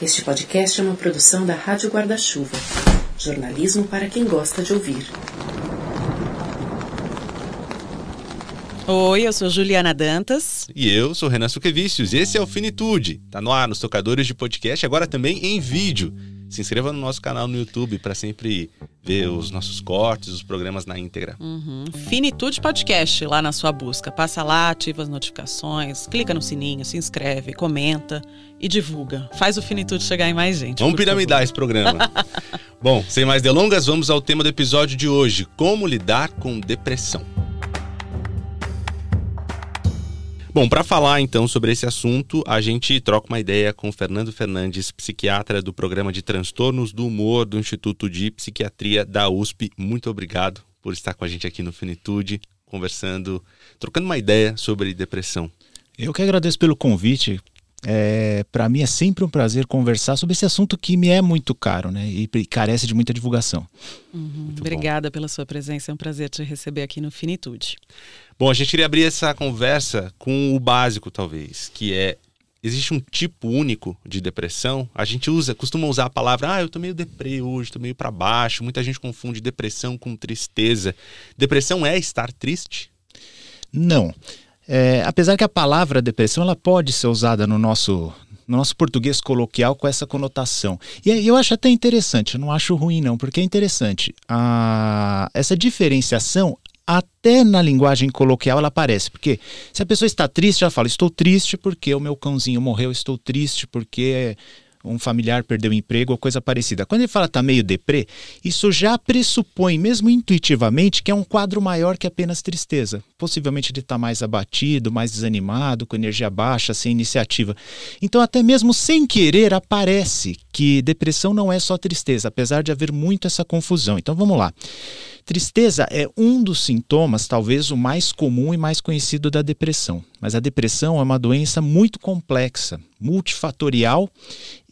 Este podcast é uma produção da Rádio Guarda-Chuva. Jornalismo para quem gosta de ouvir. Oi, eu sou Juliana Dantas. E eu sou Renan Suquevicius. Esse é o Finitude. Tá no ar nos tocadores de podcast, agora também em vídeo. Se inscreva no nosso canal no YouTube para sempre ver os nossos cortes, os programas na íntegra. Uhum. Finitude Podcast lá na sua busca. Passa lá, ativa as notificações, clica no sininho, se inscreve, comenta e divulga. Faz o Finitude chegar em mais gente. Vamos piramidar favor. esse programa. Bom, sem mais delongas, vamos ao tema do episódio de hoje: como lidar com depressão. Bom, para falar então sobre esse assunto, a gente troca uma ideia com Fernando Fernandes, psiquiatra do programa de transtornos do humor do Instituto de Psiquiatria da USP. Muito obrigado por estar com a gente aqui no Finitude, conversando, trocando uma ideia sobre depressão. Eu que agradeço pelo convite. É, para mim é sempre um prazer conversar sobre esse assunto que me é muito caro, né? E, e carece de muita divulgação. Uhum. Obrigada bom. pela sua presença, é um prazer te receber aqui no Finitude. Bom, a gente queria abrir essa conversa com o básico, talvez, que é existe um tipo único de depressão. A gente usa, costuma usar a palavra, ah, eu tô meio deprê hoje, tô meio para baixo. Muita gente confunde depressão com tristeza. Depressão é estar triste? Não. É, apesar que a palavra depressão ela pode ser usada no nosso no nosso português coloquial com essa conotação. E eu acho até interessante, eu não acho ruim não, porque é interessante. A, essa diferenciação até na linguagem coloquial ela aparece. Porque se a pessoa está triste, ela fala: Estou triste porque o meu cãozinho morreu, estou triste porque um familiar perdeu o emprego ou coisa parecida. Quando ele fala tá meio deprê, isso já pressupõe, mesmo intuitivamente, que é um quadro maior que apenas tristeza. Possivelmente ele está mais abatido, mais desanimado, com energia baixa, sem iniciativa. Então, até mesmo sem querer, aparece que depressão não é só tristeza, apesar de haver muito essa confusão. Então, vamos lá. Tristeza é um dos sintomas, talvez o mais comum e mais conhecido da depressão. Mas a depressão é uma doença muito complexa, multifatorial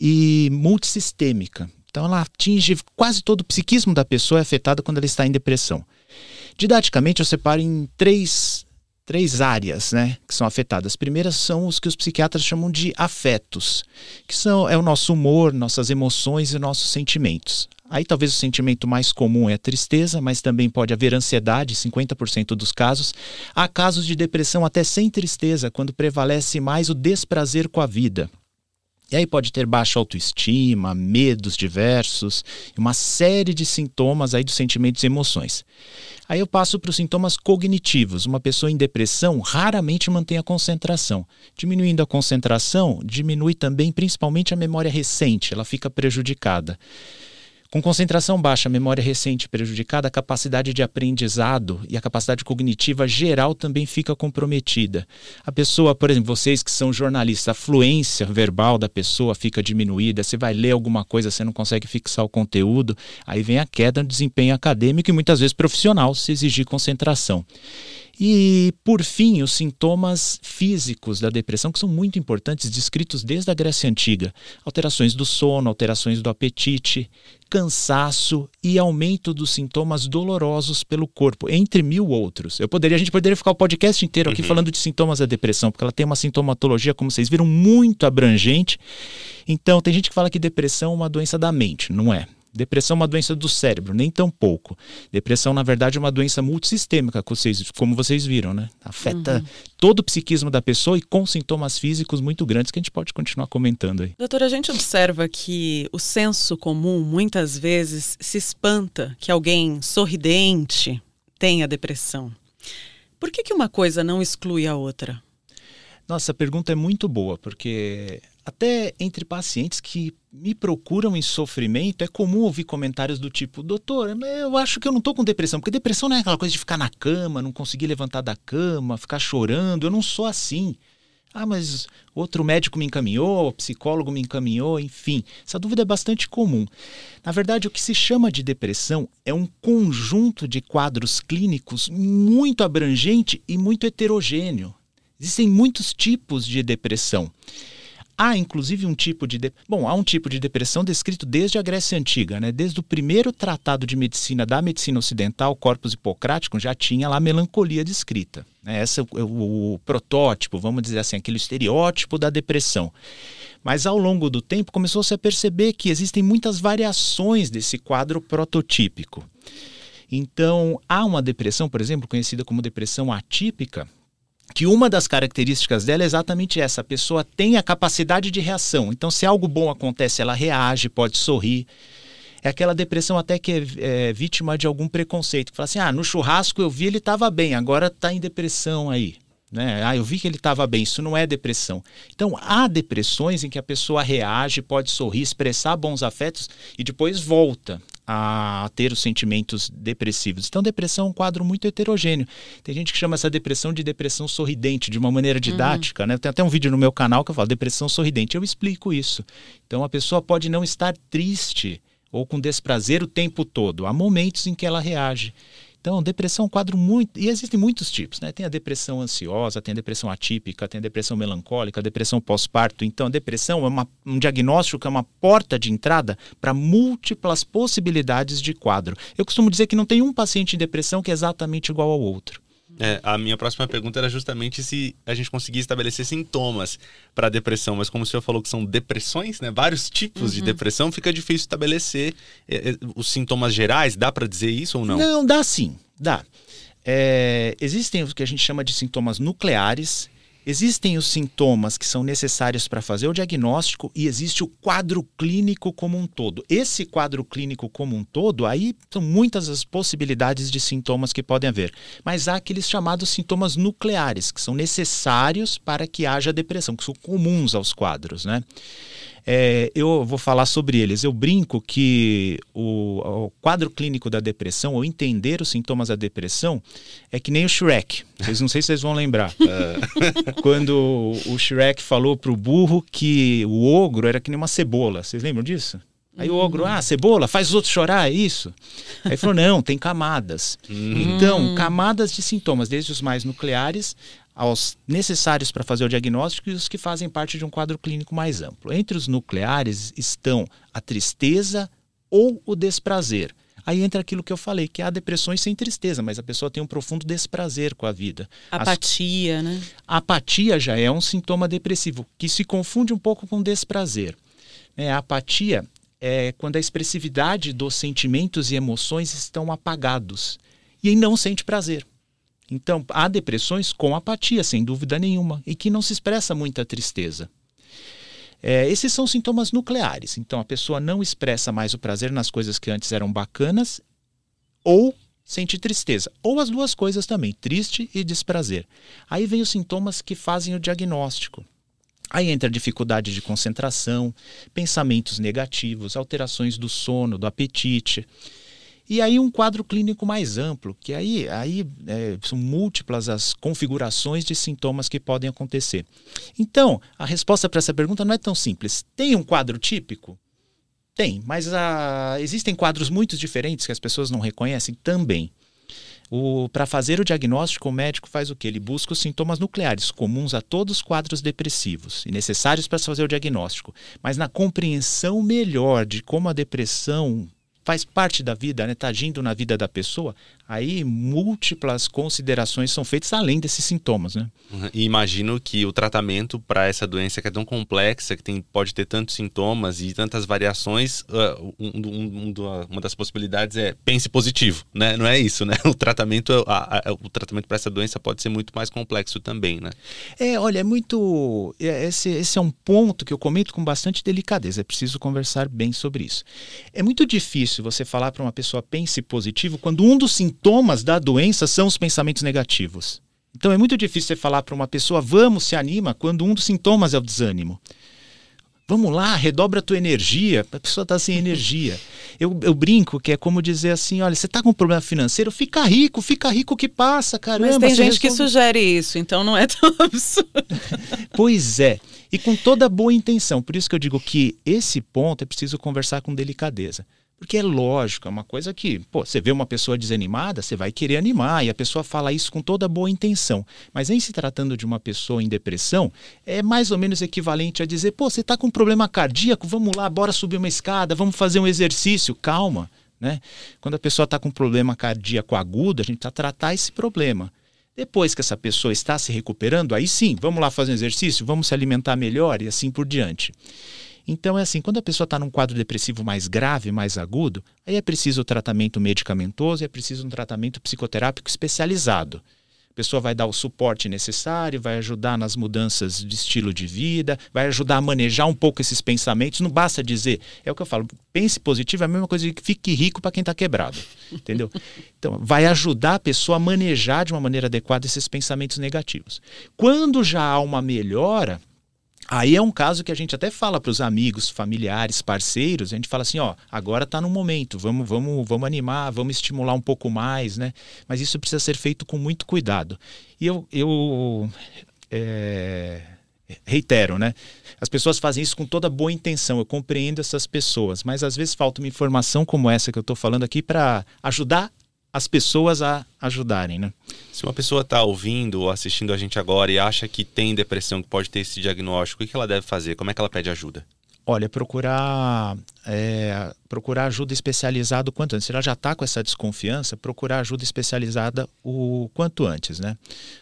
e multissistêmica. Então ela atinge quase todo o psiquismo da pessoa é afetado quando ela está em depressão. Didaticamente eu separo em três, três áreas né, que são afetadas. As primeiras são os que os psiquiatras chamam de afetos, que são é o nosso humor, nossas emoções e nossos sentimentos. Aí talvez o sentimento mais comum é a tristeza, mas também pode haver ansiedade, 50% dos casos. Há casos de depressão até sem tristeza, quando prevalece mais o desprazer com a vida. E aí pode ter baixa autoestima, medos diversos, uma série de sintomas aí dos sentimentos e emoções. Aí eu passo para os sintomas cognitivos. Uma pessoa em depressão raramente mantém a concentração. Diminuindo a concentração, diminui também principalmente a memória recente, ela fica prejudicada. Com concentração baixa, memória recente prejudicada, a capacidade de aprendizado e a capacidade cognitiva geral também fica comprometida. A pessoa, por exemplo, vocês que são jornalistas, a fluência verbal da pessoa fica diminuída, você vai ler alguma coisa, você não consegue fixar o conteúdo, aí vem a queda no desempenho acadêmico e muitas vezes profissional se exigir concentração. E, por fim, os sintomas físicos da depressão, que são muito importantes, descritos desde a Grécia Antiga: alterações do sono, alterações do apetite, cansaço e aumento dos sintomas dolorosos pelo corpo, entre mil outros. Eu poderia, a gente poderia ficar o podcast inteiro aqui uhum. falando de sintomas da depressão, porque ela tem uma sintomatologia, como vocês viram, muito abrangente. Então, tem gente que fala que depressão é uma doença da mente, não é? Depressão é uma doença do cérebro, nem tão pouco. Depressão, na verdade, é uma doença multissistêmica, como vocês viram, né? Afeta uhum. todo o psiquismo da pessoa e com sintomas físicos muito grandes que a gente pode continuar comentando aí. Doutora, a gente observa que o senso comum muitas vezes se espanta que alguém sorridente tenha depressão. Por que, que uma coisa não exclui a outra? Nossa, a pergunta é muito boa, porque até entre pacientes que me procuram em sofrimento, é comum ouvir comentários do tipo: Doutor, eu acho que eu não estou com depressão, porque depressão não é aquela coisa de ficar na cama, não conseguir levantar da cama, ficar chorando. Eu não sou assim. Ah, mas outro médico me encaminhou, psicólogo me encaminhou, enfim. Essa dúvida é bastante comum. Na verdade, o que se chama de depressão é um conjunto de quadros clínicos muito abrangente e muito heterogêneo. Existem muitos tipos de depressão. Há inclusive um tipo de, de... bom, há um tipo de depressão descrito desde a Grécia antiga, né? Desde o primeiro tratado de medicina da medicina ocidental, Corpus Hipocrático, já tinha lá melancolia descrita. Né? Esse é o, o, o protótipo, vamos dizer assim, aquele estereótipo da depressão. Mas ao longo do tempo começou-se a perceber que existem muitas variações desse quadro prototípico. Então, há uma depressão, por exemplo, conhecida como depressão atípica, que uma das características dela é exatamente essa: a pessoa tem a capacidade de reação. Então, se algo bom acontece, ela reage, pode sorrir. É aquela depressão até que é, é vítima de algum preconceito, que fala assim: ah, no churrasco eu vi ele estava bem, agora está em depressão aí. Né? Ah, eu vi que ele estava bem, isso não é depressão. Então, há depressões em que a pessoa reage, pode sorrir, expressar bons afetos e depois volta a ter os sentimentos depressivos. Então, depressão é um quadro muito heterogêneo. Tem gente que chama essa depressão de depressão sorridente, de uma maneira didática. Uhum. Né? Tem até um vídeo no meu canal que eu falo depressão sorridente. Eu explico isso. Então, a pessoa pode não estar triste ou com desprazer o tempo todo. Há momentos em que ela reage. Então, depressão é um quadro muito. E existem muitos tipos, né? Tem a depressão ansiosa, tem a depressão atípica, tem a depressão melancólica, a depressão pós-parto. Então, a depressão é uma, um diagnóstico que é uma porta de entrada para múltiplas possibilidades de quadro. Eu costumo dizer que não tem um paciente em depressão que é exatamente igual ao outro. É, a minha próxima pergunta era justamente se a gente conseguia estabelecer sintomas para depressão, mas como o senhor falou que são depressões, né, vários tipos uhum. de depressão, fica difícil estabelecer é, é, os sintomas gerais. Dá para dizer isso ou não? Não, dá sim, dá. É, existem o que a gente chama de sintomas nucleares Existem os sintomas que são necessários para fazer o diagnóstico e existe o quadro clínico como um todo. Esse quadro clínico como um todo, aí são muitas as possibilidades de sintomas que podem haver. Mas há aqueles chamados sintomas nucleares, que são necessários para que haja depressão, que são comuns aos quadros, né? É, eu vou falar sobre eles. Eu brinco que o, o, quadro clínico da depressão, ou entender os sintomas da depressão, é que nem o Shrek. Vocês não sei se vocês vão lembrar. É. Quando o Shrek falou pro burro que o ogro era que nem uma cebola. Vocês lembram disso? Aí o ogro, ah, cebola, faz os outros chorar, é isso? Aí falou, não, tem camadas. Hum. Então, camadas de sintomas, desde os mais nucleares aos necessários para fazer o diagnóstico e os que fazem parte de um quadro clínico mais amplo. Entre os nucleares estão a tristeza ou o desprazer. Aí entra aquilo que eu falei, que há depressões sem tristeza, mas a pessoa tem um profundo desprazer com a vida. Apatia, As... né? A apatia já é um sintoma depressivo, que se confunde um pouco com desprazer. É, a apatia é quando a expressividade dos sentimentos e emoções estão apagados e não sente prazer. Então, há depressões com apatia, sem dúvida nenhuma, e que não se expressa muita tristeza. É, esses são sintomas nucleares. Então, a pessoa não expressa mais o prazer nas coisas que antes eram bacanas ou sente tristeza. Ou as duas coisas também, triste e desprazer. Aí vem os sintomas que fazem o diagnóstico. Aí entra dificuldade de concentração, pensamentos negativos, alterações do sono, do apetite. E aí um quadro clínico mais amplo, que aí, aí é, são múltiplas as configurações de sintomas que podem acontecer. Então, a resposta para essa pergunta não é tão simples. Tem um quadro típico? Tem, mas ah, existem quadros muito diferentes que as pessoas não reconhecem também. Para fazer o diagnóstico, o médico faz o que? Ele busca os sintomas nucleares, comuns a todos os quadros depressivos e necessários para fazer o diagnóstico. Mas na compreensão melhor de como a depressão faz parte da vida, né? Está agindo na vida da pessoa, aí múltiplas considerações são feitas além desses sintomas, né? Uhum. E imagino que o tratamento para essa doença que é tão complexa, que tem, pode ter tantos sintomas e tantas variações, uh, um, um, um, uma das possibilidades é pense positivo, né? Não é isso, né? O tratamento, a, a, o tratamento para essa doença pode ser muito mais complexo também, né? É, olha, é muito. É, esse, esse é um ponto que eu comento com bastante delicadeza. É preciso conversar bem sobre isso. É muito difícil você falar para uma pessoa pense positivo quando um dos sintomas da doença são os pensamentos negativos. Então é muito difícil você falar para uma pessoa vamos, se anima, quando um dos sintomas é o desânimo. Vamos lá, redobra a tua energia. A pessoa está sem energia. Eu, eu, brinco que é como dizer assim: olha, você está com um problema financeiro, fica rico, fica rico que passa, caramba. Mas tem gente resolve... que sugere isso, então não é tão absurdo. pois é. E com toda boa intenção. Por isso que eu digo que esse ponto é preciso conversar com delicadeza. Porque é lógico, é uma coisa que, pô, você vê uma pessoa desanimada, você vai querer animar, e a pessoa fala isso com toda boa intenção. Mas em se tratando de uma pessoa em depressão, é mais ou menos equivalente a dizer, pô, você está com um problema cardíaco, vamos lá, bora subir uma escada, vamos fazer um exercício, calma. Né? Quando a pessoa está com um problema cardíaco agudo, a gente precisa tratar esse problema. Depois que essa pessoa está se recuperando, aí sim, vamos lá fazer um exercício, vamos se alimentar melhor e assim por diante. Então é assim, quando a pessoa está num quadro depressivo mais grave, mais agudo, aí é preciso o tratamento medicamentoso e é preciso um tratamento psicoterápico especializado. A pessoa vai dar o suporte necessário, vai ajudar nas mudanças de estilo de vida, vai ajudar a manejar um pouco esses pensamentos. Não basta dizer, é o que eu falo, pense positivo é a mesma coisa que fique rico para quem está quebrado. Entendeu? Então, vai ajudar a pessoa a manejar de uma maneira adequada esses pensamentos negativos. Quando já há uma melhora, Aí é um caso que a gente até fala para os amigos, familiares, parceiros, a gente fala assim, ó, agora está no momento, vamos, vamos, vamos animar, vamos estimular um pouco mais, né? Mas isso precisa ser feito com muito cuidado. E eu, eu é, reitero, né? As pessoas fazem isso com toda boa intenção, eu compreendo essas pessoas, mas às vezes falta uma informação como essa que eu estou falando aqui para ajudar as pessoas a ajudarem, né? Se uma pessoa está ouvindo ou assistindo a gente agora e acha que tem depressão, que pode ter esse diagnóstico, o que ela deve fazer? Como é que ela pede ajuda? Olha, procurar é, procurar ajuda especializada o quanto antes. Se ela já está com essa desconfiança, procurar ajuda especializada o quanto antes, né?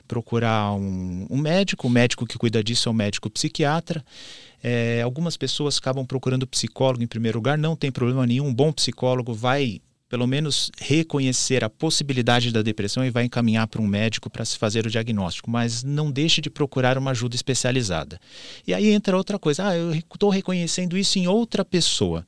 Procurar um, um médico, o médico que cuida disso é o médico psiquiatra. É, algumas pessoas acabam procurando psicólogo em primeiro lugar, não tem problema nenhum. Um bom psicólogo vai pelo menos reconhecer a possibilidade da depressão e vai encaminhar para um médico para se fazer o diagnóstico, mas não deixe de procurar uma ajuda especializada. E aí entra outra coisa, ah, eu estou reconhecendo isso em outra pessoa.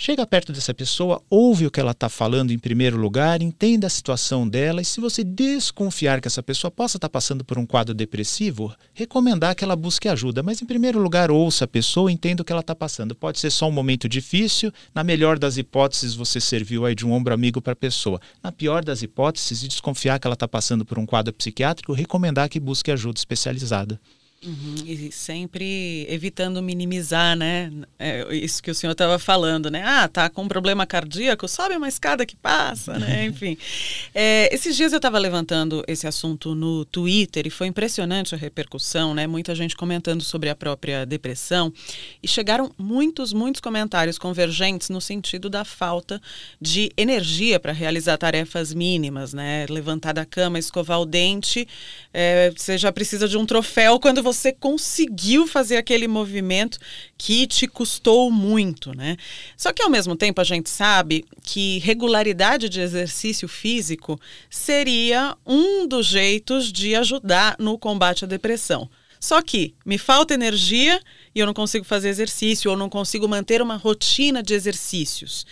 Chega perto dessa pessoa, ouve o que ela está falando em primeiro lugar, entenda a situação dela e se você desconfiar que essa pessoa possa estar tá passando por um quadro depressivo, recomendar que ela busque ajuda. Mas em primeiro lugar, ouça a pessoa, entenda o que ela está passando. Pode ser só um momento difícil, na melhor das hipóteses você serviu aí de um ombro amigo para a pessoa. Na pior das hipóteses, e desconfiar que ela está passando por um quadro psiquiátrico, recomendar que busque ajuda especializada. Uhum, e sempre evitando minimizar, né? É, isso que o senhor estava falando, né? Ah, tá com um problema cardíaco, sobe uma escada que passa, né? Enfim. É, esses dias eu estava levantando esse assunto no Twitter e foi impressionante a repercussão, né? Muita gente comentando sobre a própria depressão e chegaram muitos, muitos comentários convergentes no sentido da falta de energia para realizar tarefas mínimas, né? Levantar da cama, escovar o dente, é, você já precisa de um troféu quando você conseguiu fazer aquele movimento que te custou muito, né? Só que ao mesmo tempo a gente sabe que regularidade de exercício físico seria um dos jeitos de ajudar no combate à depressão. Só que me falta energia e eu não consigo fazer exercício ou não consigo manter uma rotina de exercícios.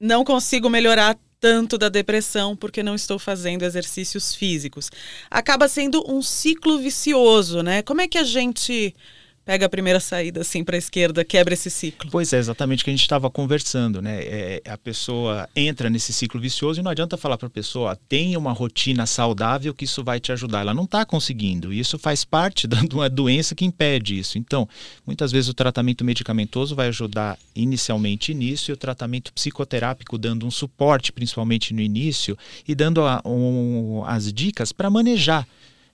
Não consigo melhorar tanto da depressão porque não estou fazendo exercícios físicos. Acaba sendo um ciclo vicioso, né? Como é que a gente pega a primeira saída assim para a esquerda, quebra esse ciclo. Pois é, exatamente o que a gente estava conversando, né? É, a pessoa entra nesse ciclo vicioso e não adianta falar para a pessoa, tenha uma rotina saudável que isso vai te ajudar. Ela não está conseguindo. Isso faz parte de uma doença que impede isso. Então, muitas vezes o tratamento medicamentoso vai ajudar inicialmente nisso e o tratamento psicoterápico dando um suporte, principalmente no início, e dando a, um, as dicas para manejar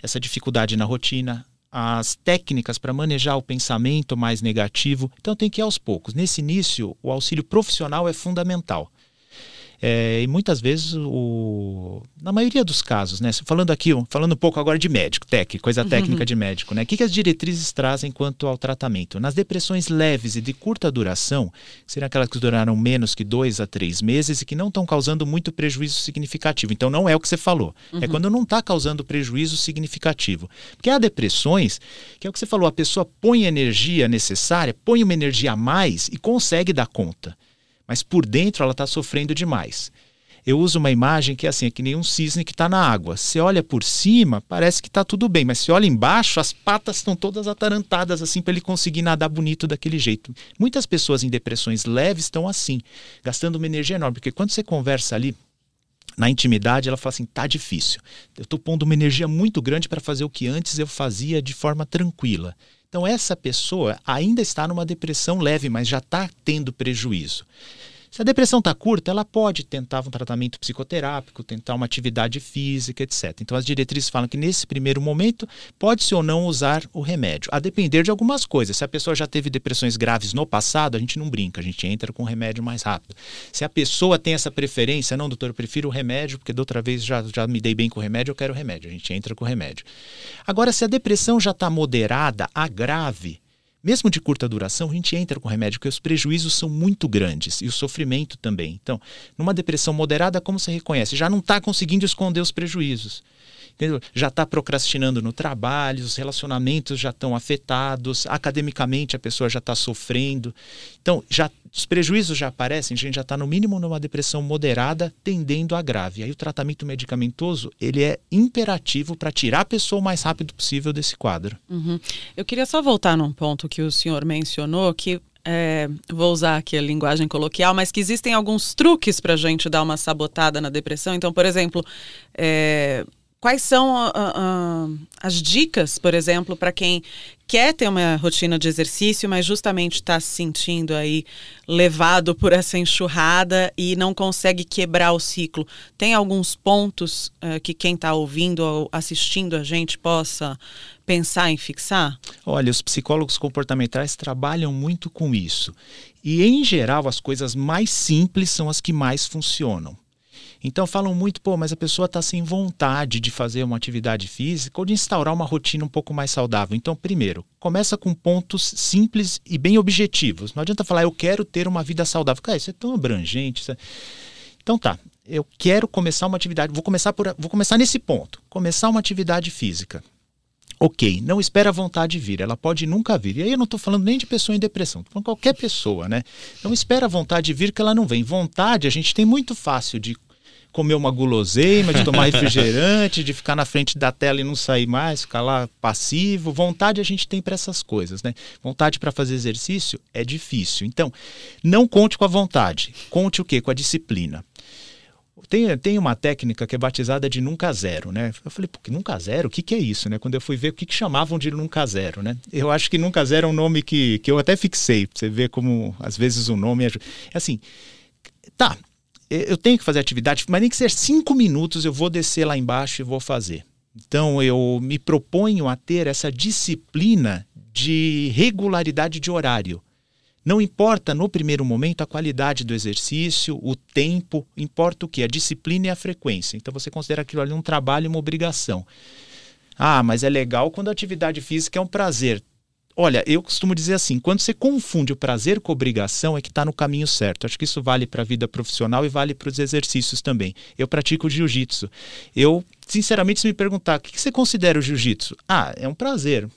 essa dificuldade na rotina, as técnicas para manejar o pensamento mais negativo. Então tem que ir aos poucos. Nesse início, o auxílio profissional é fundamental. É, e muitas vezes, o, na maioria dos casos, né, falando aqui, falando um pouco agora de médico, tec, coisa uhum. técnica de médico, né, o que, que as diretrizes trazem quanto ao tratamento? Nas depressões leves e de curta duração, que seriam aquelas que duraram menos que dois a três meses e que não estão causando muito prejuízo significativo. Então, não é o que você falou. É uhum. É quando não está causando prejuízo significativo. Porque há depressões, que é o que você falou, a pessoa põe energia necessária, põe uma energia a mais e consegue dar conta mas por dentro ela está sofrendo demais. Eu uso uma imagem que é assim, é que nem um cisne que está na água. Você olha por cima, parece que está tudo bem, mas se olha embaixo, as patas estão todas atarantadas assim para ele conseguir nadar bonito daquele jeito. Muitas pessoas em depressões leves estão assim, gastando uma energia enorme, porque quando você conversa ali na intimidade, ela fala assim: tá difícil. Eu estou pondo uma energia muito grande para fazer o que antes eu fazia de forma tranquila. Então, essa pessoa ainda está numa depressão leve, mas já está tendo prejuízo. Se a depressão está curta, ela pode tentar um tratamento psicoterápico, tentar uma atividade física, etc. Então, as diretrizes falam que nesse primeiro momento pode-se ou não usar o remédio, a depender de algumas coisas. Se a pessoa já teve depressões graves no passado, a gente não brinca, a gente entra com o remédio mais rápido. Se a pessoa tem essa preferência, não, doutor, eu prefiro o remédio, porque da outra vez já, já me dei bem com o remédio, eu quero o remédio. A gente entra com o remédio. Agora, se a depressão já está moderada a grave, mesmo de curta duração, a gente entra com remédio, porque os prejuízos são muito grandes e o sofrimento também. Então, numa depressão moderada, como você reconhece? Já não está conseguindo esconder os prejuízos. Já está procrastinando no trabalho, os relacionamentos já estão afetados, academicamente a pessoa já está sofrendo. Então, já os prejuízos já aparecem, a gente já está no mínimo numa depressão moderada, tendendo a grave. Aí o tratamento medicamentoso ele é imperativo para tirar a pessoa o mais rápido possível desse quadro. Uhum. Eu queria só voltar num ponto que o senhor mencionou, que é, vou usar aqui a linguagem coloquial, mas que existem alguns truques para a gente dar uma sabotada na depressão. Então, por exemplo, é, quais são uh, uh, as dicas, por exemplo, para quem quer ter uma rotina de exercício, mas justamente está se sentindo aí levado por essa enxurrada e não consegue quebrar o ciclo? Tem alguns pontos uh, que quem está ouvindo ou assistindo a gente possa pensar em fixar? Olha, os psicólogos comportamentais trabalham muito com isso. E, em geral, as coisas mais simples são as que mais funcionam. Então falam muito, pô, mas a pessoa está sem vontade de fazer uma atividade física ou de instaurar uma rotina um pouco mais saudável. Então, primeiro, começa com pontos simples e bem objetivos. Não adianta falar, eu quero ter uma vida saudável. Cara, isso é tão abrangente. É... Então tá, eu quero começar uma atividade, vou começar por, vou começar nesse ponto. Começar uma atividade física. Ok, não espera a vontade vir, ela pode nunca vir. E aí eu não estou falando nem de pessoa em depressão, estou falando qualquer pessoa, né? Não espera a vontade vir que ela não vem. Vontade a gente tem muito fácil de comer uma guloseima, de tomar refrigerante, de ficar na frente da tela e não sair mais, ficar lá passivo. Vontade a gente tem para essas coisas, né? Vontade para fazer exercício é difícil. Então, não conte com a vontade. Conte o quê? Com a disciplina. Tem, tem uma técnica que é batizada de nunca zero, né? Eu falei, pô, que nunca zero? O que, que é isso, né? Quando eu fui ver o que, que chamavam de nunca zero, né? Eu acho que nunca zero é um nome que, que eu até fixei, pra você ver como às vezes o nome é. É assim, tá, eu tenho que fazer atividade, mas nem que ser cinco minutos eu vou descer lá embaixo e vou fazer. Então eu me proponho a ter essa disciplina de regularidade de horário. Não importa no primeiro momento a qualidade do exercício, o tempo, importa o que? A disciplina e a frequência. Então você considera aquilo ali um trabalho uma obrigação. Ah, mas é legal quando a atividade física é um prazer. Olha, eu costumo dizer assim: quando você confunde o prazer com a obrigação, é que está no caminho certo. Acho que isso vale para a vida profissional e vale para os exercícios também. Eu pratico jiu-jitsu. Eu, sinceramente, se me perguntar o que você considera o jiu-jitsu, ah, é um prazer.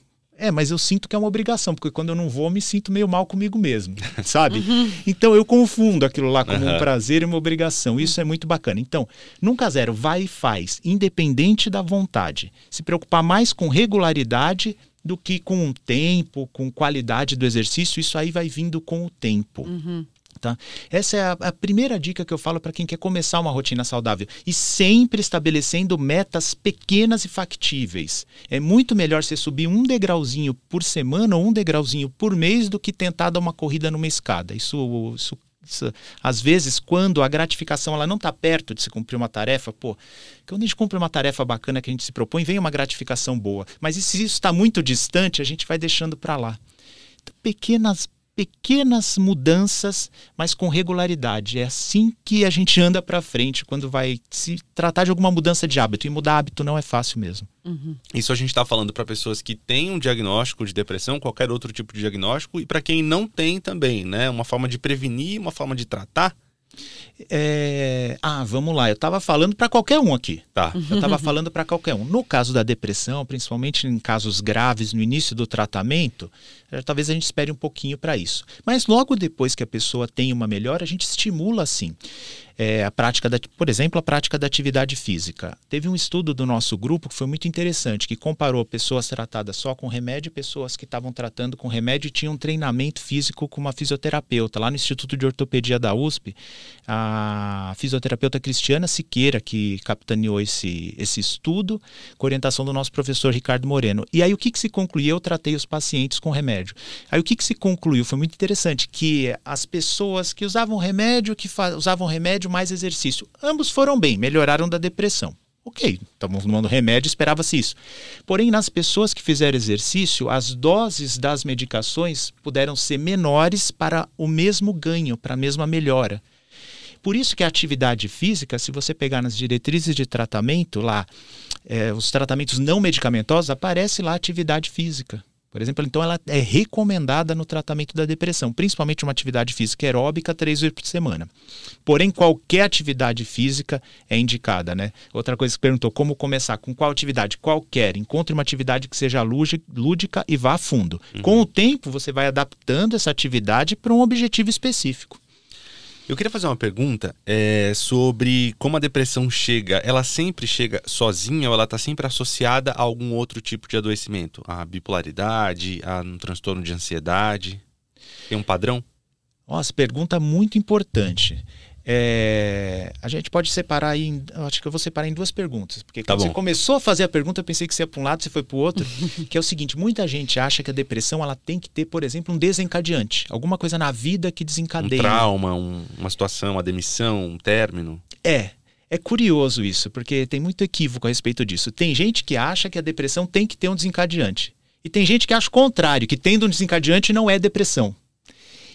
É, mas eu sinto que é uma obrigação, porque quando eu não vou, eu me sinto meio mal comigo mesmo, sabe? Uhum. Então eu confundo aquilo lá como uhum. um prazer e uma obrigação. Isso é muito bacana. Então, nunca zero, vai e faz, independente da vontade. Se preocupar mais com regularidade do que com o tempo, com qualidade do exercício, isso aí vai vindo com o tempo. Uhum. Tá? Essa é a, a, primeira dica que eu falo para quem quer começar uma rotina saudável. E sempre estabelecendo metas pequenas e factíveis. É muito melhor você subir um degrauzinho por semana ou um degrauzinho por mês do que tentar dar uma corrida numa escada. Isso, isso às vezes, quando a gratificação ela não está perto de se cumprir uma tarefa, pô, quando a gente cumpre uma tarefa bacana que a gente se propõe, vem uma gratificação boa. Mas se isso está muito distante, a gente vai deixando para lá. Então, pequenas pequenas mudanças, mas com regularidade. É assim que a gente anda para frente quando vai se tratar de alguma mudança de hábito. E mudar hábito não é fácil mesmo. Uhum. Isso a gente está falando para pessoas que têm um diagnóstico de depressão, qualquer outro tipo de diagnóstico, e para quem não tem também, né? Uma forma de prevenir, uma forma de tratar. É... Ah, vamos lá. Eu estava falando para qualquer um aqui. Tá. Eu estava falando para qualquer um. No caso da depressão, principalmente em casos graves no início do tratamento, talvez a gente espere um pouquinho para isso. Mas logo depois que a pessoa tem uma melhora, a gente estimula assim. é, a prática, da, por exemplo, a prática da atividade física. Teve um estudo do nosso grupo que foi muito interessante, que comparou pessoas tratadas só com remédio e pessoas que estavam tratando com remédio e tinham um treinamento físico com uma fisioterapeuta. Lá no Instituto de Ortopedia da USP, a fisioterapeuta Cristiana Siqueira, que capitaneou esse, esse estudo, com orientação do nosso professor Ricardo Moreno. E aí o que, que se concluiu? Eu tratei os pacientes com remédio. Aí o que, que se concluiu? Foi muito interessante, que as pessoas que usavam remédio, que usavam remédio mais exercício. Ambos foram bem, melhoraram da depressão. Ok, estavam tomando remédio, esperava-se isso. Porém, nas pessoas que fizeram exercício, as doses das medicações puderam ser menores para o mesmo ganho, para a mesma melhora. Por isso que a atividade física, se você pegar nas diretrizes de tratamento, lá, é, os tratamentos não medicamentosos, aparece lá atividade física. Por exemplo, então ela é recomendada no tratamento da depressão, principalmente uma atividade física aeróbica três vezes por semana. Porém, qualquer atividade física é indicada, né? Outra coisa que perguntou, como começar? Com qual atividade? Qualquer. Encontre uma atividade que seja lúdica e vá a fundo. Uhum. Com o tempo, você vai adaptando essa atividade para um objetivo específico. Eu queria fazer uma pergunta é, sobre como a depressão chega. Ela sempre chega sozinha ou ela está sempre associada a algum outro tipo de adoecimento? A bipolaridade, a um transtorno de ansiedade? Tem um padrão? Nossa, pergunta muito importante. É, a gente pode separar em. Acho que eu vou separar em duas perguntas. Porque tá quando você começou a fazer a pergunta, eu pensei que você ia para um lado, você foi para o outro. que é o seguinte: muita gente acha que a depressão ela tem que ter, por exemplo, um desencadeante. Alguma coisa na vida que desencadeia. Um trauma, um, uma situação, uma demissão, um término. É. É curioso isso, porque tem muito equívoco a respeito disso. Tem gente que acha que a depressão tem que ter um desencadeante. E tem gente que acha o contrário, que tendo um desencadeante não é depressão.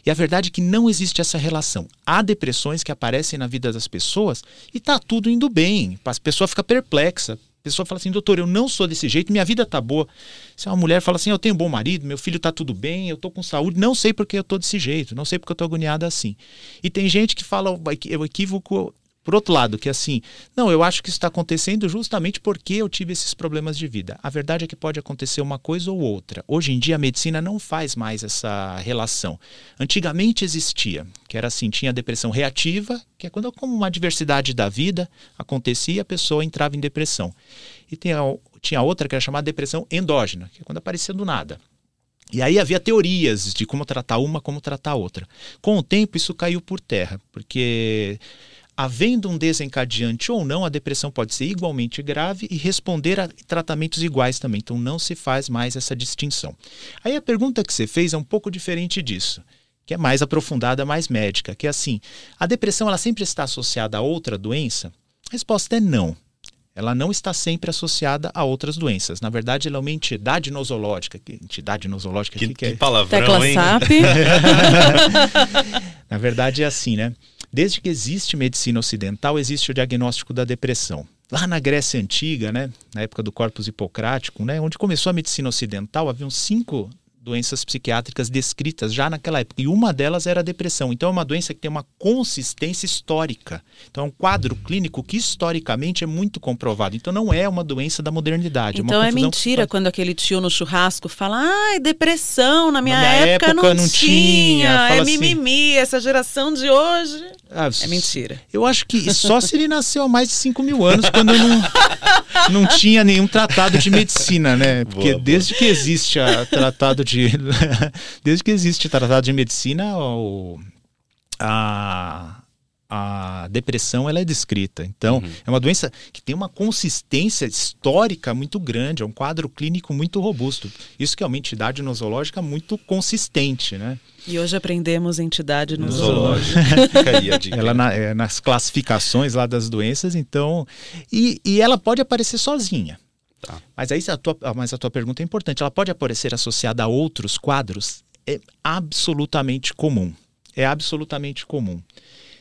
E a verdade é que não existe essa relação. Há depressões que aparecem na vida das pessoas e tá tudo indo bem. A pessoa fica perplexa. A pessoa fala assim, doutor, eu não sou desse jeito, minha vida tá boa. Se uma mulher fala assim, eu tenho um bom marido, meu filho tá tudo bem, eu tô com saúde, não sei porque eu tô desse jeito, não sei porque eu tô agoniada assim. E tem gente que fala o equívoco por outro lado, que assim, não, eu acho que isso está acontecendo justamente porque eu tive esses problemas de vida. A verdade é que pode acontecer uma coisa ou outra. Hoje em dia a medicina não faz mais essa relação. Antigamente existia, que era assim, tinha depressão reativa, que é quando como uma diversidade da vida acontecia, a pessoa entrava em depressão. E tinha, tinha outra que era chamada depressão endógena, que é quando aparecia do nada. E aí havia teorias de como tratar uma, como tratar a outra. Com o tempo isso caiu por terra, porque havendo um desencadeante ou não, a depressão pode ser igualmente grave e responder a tratamentos iguais também. Então não se faz mais essa distinção. Aí a pergunta que você fez é um pouco diferente disso, que é mais aprofundada, mais médica, que é assim: a depressão ela sempre está associada a outra doença? A resposta é não. Ela não está sempre associada a outras doenças. Na verdade, ela é uma entidade nosológica. Que entidade nosológica? Que, que, que é? palavrão, Tecla hein? SAP. Na verdade, é assim, né? Desde que existe medicina ocidental, existe o diagnóstico da depressão. Lá na Grécia Antiga, né, na época do Corpus Hipocrático, né, onde começou a medicina ocidental, haviam cinco doenças psiquiátricas descritas já naquela época. E uma delas era a depressão. Então é uma doença que tem uma consistência histórica. Então é um quadro clínico que historicamente é muito comprovado. Então não é uma doença da modernidade. Então é, é mentira quando aquele tio no churrasco fala: ai, depressão, na minha, na minha época, época, não, não tinha. tinha. É assim, mimimi, essa geração de hoje. Ah, é mentira. Eu acho que só se ele nasceu há mais de 5 mil anos, quando não, não tinha nenhum tratado de medicina, né? Porque boa, desde boa. que existe a tratado de. desde que existe tratado de medicina, o, a, a depressão ela é descrita. Então, uhum. é uma doença que tem uma consistência histórica muito grande, é um quadro clínico muito robusto. Isso que é uma entidade nosológica muito consistente, né? E hoje aprendemos entidade nosológica. ela na, é, nas classificações lá das doenças, então. E, e ela pode aparecer sozinha. Tá. Mas aí a tua, mas a tua pergunta é importante. Ela pode aparecer associada a outros quadros? É absolutamente comum. É absolutamente comum.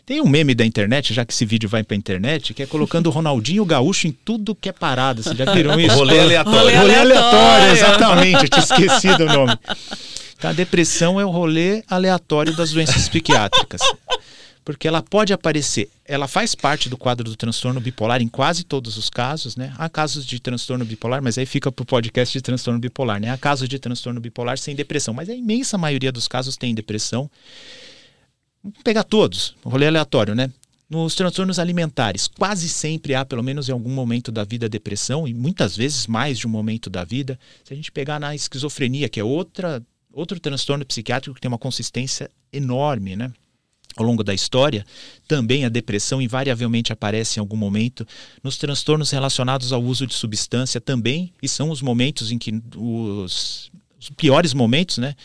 Tem um meme da internet, já que esse vídeo vai pra internet, que é colocando o Ronaldinho Gaúcho em tudo que é parada. Você já viram isso? Rolê aleatório. Rolê, Rolê aleatório, exatamente. Eu tinha esquecido o nome. Então, a depressão é o rolê aleatório das doenças psiquiátricas. Porque ela pode aparecer, ela faz parte do quadro do transtorno bipolar em quase todos os casos, né? Há casos de transtorno bipolar, mas aí fica pro podcast de transtorno bipolar, né? Há casos de transtorno bipolar sem depressão, mas a imensa maioria dos casos tem depressão. Vamos pegar todos, rolê aleatório, né? Nos transtornos alimentares, quase sempre há, pelo menos em algum momento da vida, depressão, e muitas vezes mais de um momento da vida. Se a gente pegar na esquizofrenia, que é outra, outro transtorno psiquiátrico que tem uma consistência enorme, né? Ao longo da história, também a depressão invariavelmente aparece em algum momento. Nos transtornos relacionados ao uso de substância também, e são os momentos em que os, os piores momentos, né?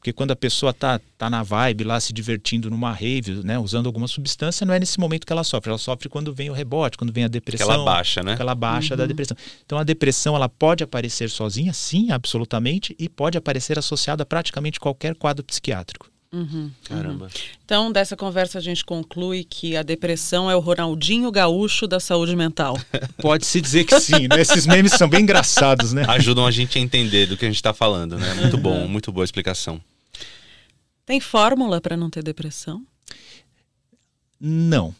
Porque quando a pessoa tá, tá na vibe lá, se divertindo numa rave, né, usando alguma substância, não é nesse momento que ela sofre. Ela sofre quando vem o rebote, quando vem a depressão. Aquela baixa, né? Aquela baixa Uhum. da depressão. Então a depressão ela pode aparecer sozinha, sim, absolutamente, e pode aparecer associada a praticamente qualquer quadro psiquiátrico. Uhum. Caramba. Então, dessa conversa a gente conclui que a depressão é o Ronaldinho Gaúcho da saúde mental. Pode-se dizer que sim, né? Esses memes são bem engraçados, né? Ajudam a gente a entender do que a gente está falando, né? Muito bom, muito boa explicação. Tem fórmula para não ter depressão? Não.